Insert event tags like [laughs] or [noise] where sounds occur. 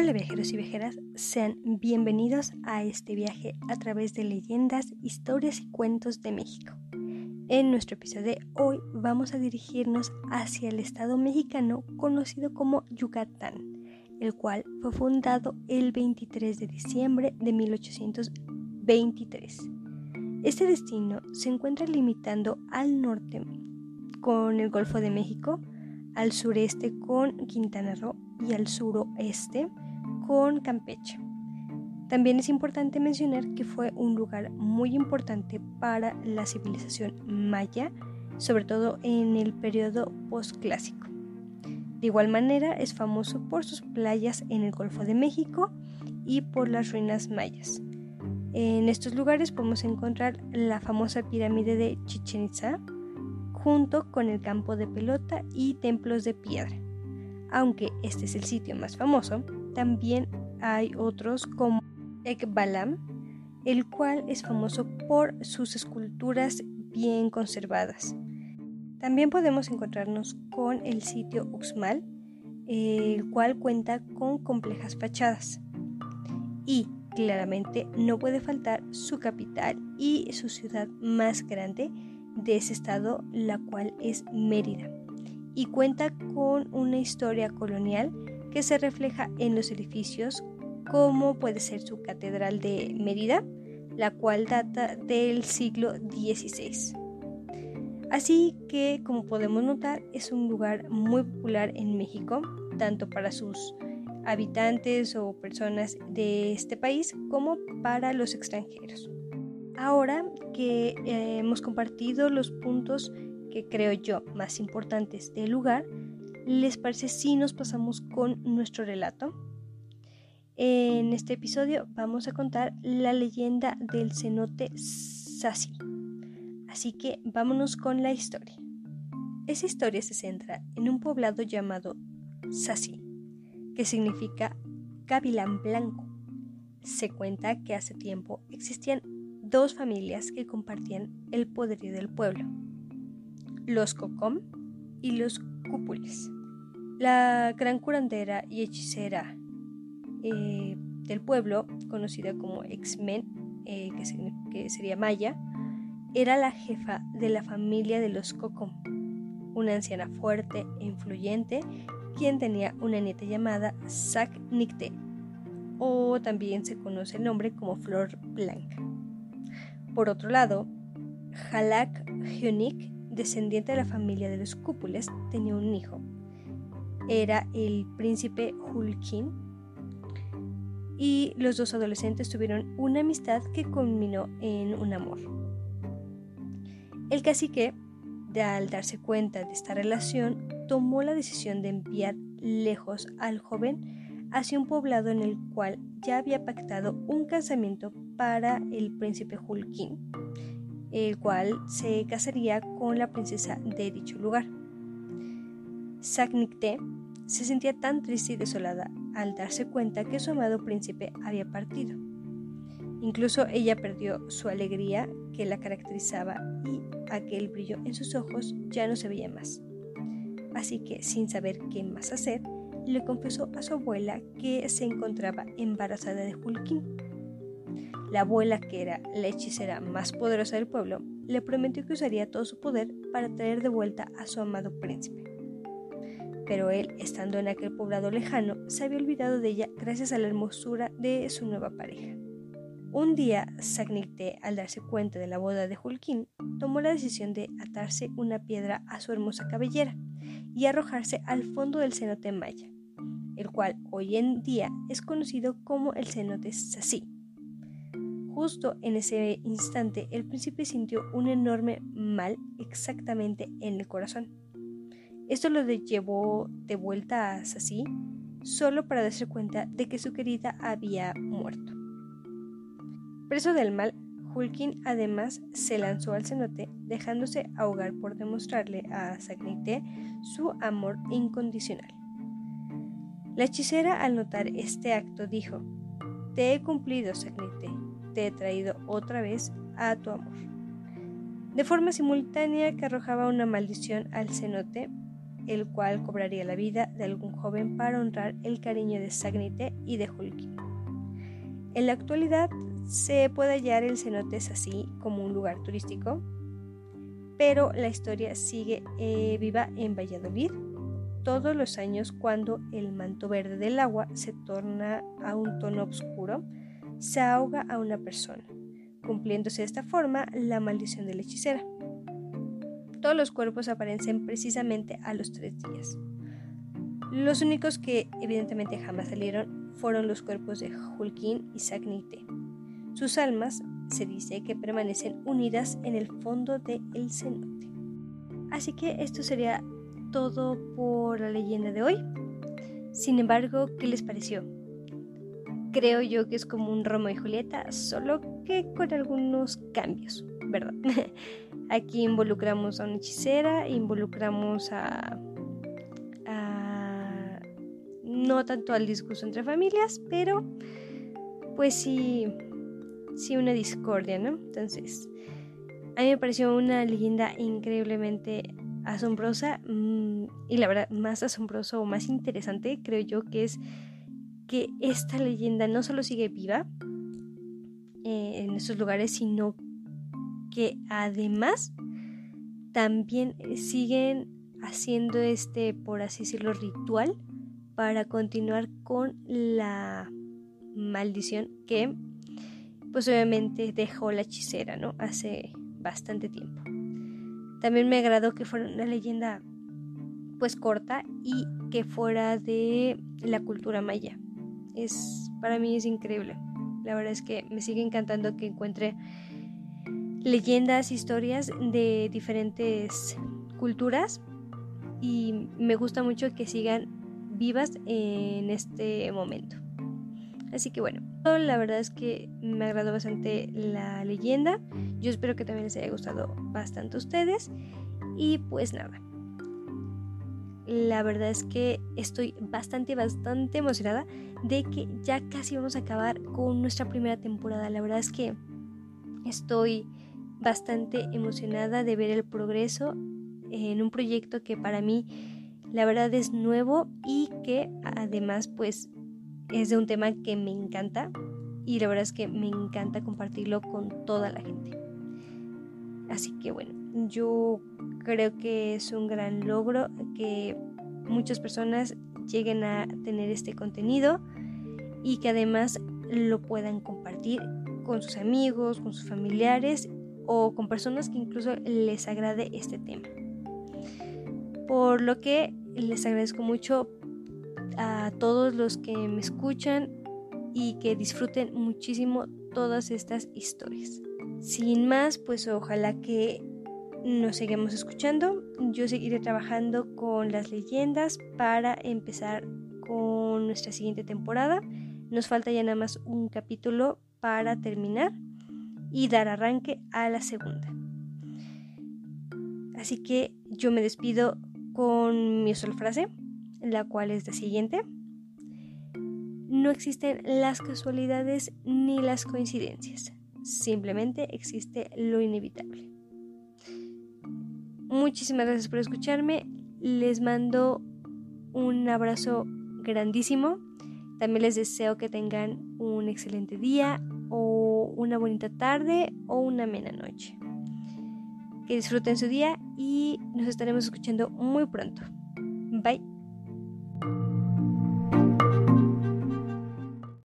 Hola viajeros y viajeras, sean bienvenidos a este viaje a través de leyendas, historias y cuentos de México. En nuestro episodio de hoy vamos a dirigirnos hacia el estado mexicano conocido como Yucatán, el cual fue fundado el 23 de diciembre de 1823. Este destino se encuentra limitando al norte con el Golfo de México, al sureste con Quintana Roo y al suroeste con Campeche. También es importante mencionar que fue un lugar muy importante para la civilización maya, sobre todo en el periodo postclásico. De igual manera es famoso por sus playas en el Golfo de México y por las ruinas mayas. En estos lugares podemos encontrar la famosa pirámide de Chichen Itza, junto con el campo de pelota y templos de piedra. Aunque este es el sitio más famoso, también hay otros como Ekbalam, el cual es famoso por sus esculturas bien conservadas. También podemos encontrarnos con el sitio Uxmal, el cual cuenta con complejas fachadas. Y claramente no puede faltar su capital y su ciudad más grande de ese estado, la cual es Mérida, y cuenta con una historia colonial que se refleja en los edificios, como puede ser su Catedral de Mérida, la cual data del siglo XVI. Así que, como podemos notar, es un lugar muy popular en México, tanto para sus habitantes o personas de este país como para los extranjeros. Ahora que eh, hemos compartido los puntos que creo yo más importantes del lugar, ¿les parece si nos pasamos con nuestro relato? En este episodio vamos a contar la leyenda del cenote Sasi. Así que vámonos con la historia. Esa historia se centra en un poblado llamado Sasi, que significa gavilán blanco. Se cuenta que hace tiempo existían dos familias que compartían el poderío del pueblo, los Cocom y los Cúpules. La gran curandera y hechicera eh, del pueblo, conocida como X-Men, eh, que, sería Maya, era la jefa de la familia de los Cocom, una anciana fuerte e influyente quien tenía una nieta llamada Sac Nicte, o también se conoce el nombre como Flor Blanca. Por otro lado, Halak Hyunik, descendiente de la familia de los Cúpules, tenía un hijo. Era el príncipe Hulkin. Y los dos adolescentes tuvieron una amistad que culminó en un amor. El cacique, al darse cuenta de esta relación, tomó la decisión de enviar lejos al joven hacia un poblado en el cual ya había pactado un casamiento para el príncipe Hulkin, el cual se casaría con la princesa de dicho lugar. Saknikte se sentía tan triste y desolada al darse cuenta que su amado príncipe había partido. Incluso ella perdió su alegría que la caracterizaba y aquel brillo en sus ojos ya no se veía más. Así que, sin saber qué más hacer, le confesó a su abuela que se encontraba embarazada de Hulkin la abuela, que era la hechicera más poderosa del pueblo, le prometió que usaría todo su poder para traer de vuelta a su amado príncipe. Pero él, estando en aquel poblado lejano, se había olvidado de ella gracias a la hermosura de su nueva pareja. Un día, Sagnicte, al darse cuenta de la boda de Hulkin, tomó la decisión de atarse una piedra a su hermosa cabellera y arrojarse al fondo del cenote maya, el cual hoy en día es conocido como el cenote Sasí Justo en ese instante el príncipe sintió un enorme mal exactamente en el corazón. Esto lo llevó de vuelta a Sassi solo para darse cuenta de que su querida había muerto. Preso del mal, Hulkin además se lanzó al cenote dejándose ahogar por demostrarle a Sagnite su amor incondicional. La hechicera al notar este acto dijo, Te he cumplido, Sagnite, he traído otra vez a tu amor. De forma simultánea que arrojaba una maldición al cenote, el cual cobraría la vida de algún joven para honrar el cariño de Sagnite y de Hulkin. En la actualidad se puede hallar el cenote así como un lugar turístico, pero la historia sigue eh, viva en Valladolid todos los años cuando el manto verde del agua se torna a un tono oscuro, se ahoga a una persona, cumpliéndose de esta forma la maldición de la hechicera. Todos los cuerpos aparecen precisamente a los tres días. Los únicos que evidentemente jamás salieron fueron los cuerpos de Hulkin y Sagnite. Sus almas se dice que permanecen unidas en el fondo del cenote. Así que esto sería todo por la leyenda de hoy. Sin embargo, ¿qué les pareció? Creo yo que es como un Romeo y Julieta, solo que con algunos cambios, ¿verdad? [laughs] Aquí involucramos a una hechicera, involucramos a, a no tanto al discurso entre familias, pero pues sí sí una discordia, ¿no? Entonces, a mí me pareció una leyenda increíblemente asombrosa mm, y la verdad más asombroso o más interesante creo yo que es que esta leyenda no solo sigue viva eh, en estos lugares, sino que además también siguen haciendo este, por así decirlo, ritual para continuar con la maldición que pues obviamente dejó la hechicera, ¿no? Hace bastante tiempo. También me agradó que fuera una leyenda pues corta y que fuera de la cultura maya. Es para mí es increíble. La verdad es que me sigue encantando que encuentre leyendas, historias de diferentes culturas y me gusta mucho que sigan vivas en este momento. Así que bueno, la verdad es que me agradó bastante la leyenda. Yo espero que también les haya gustado bastante a ustedes. Y pues nada. La verdad es que estoy bastante, bastante emocionada de que ya casi vamos a acabar con nuestra primera temporada. La verdad es que estoy bastante emocionada de ver el progreso en un proyecto que para mí la verdad es nuevo y que además pues es de un tema que me encanta y la verdad es que me encanta compartirlo con toda la gente. Así que bueno, yo creo que es un gran logro que muchas personas lleguen a tener este contenido y que además lo puedan compartir con sus amigos, con sus familiares o con personas que incluso les agrade este tema. Por lo que les agradezco mucho a todos los que me escuchan y que disfruten muchísimo todas estas historias. Sin más, pues ojalá que nos sigamos escuchando. Yo seguiré trabajando con las leyendas para empezar con nuestra siguiente temporada. Nos falta ya nada más un capítulo para terminar y dar arranque a la segunda. Así que yo me despido con mi usual frase la cual es la siguiente. No existen las casualidades ni las coincidencias, simplemente existe lo inevitable. Muchísimas gracias por escucharme, les mando un abrazo grandísimo, también les deseo que tengan un excelente día o una bonita tarde o una amena noche. Que disfruten su día y nos estaremos escuchando muy pronto. Bye.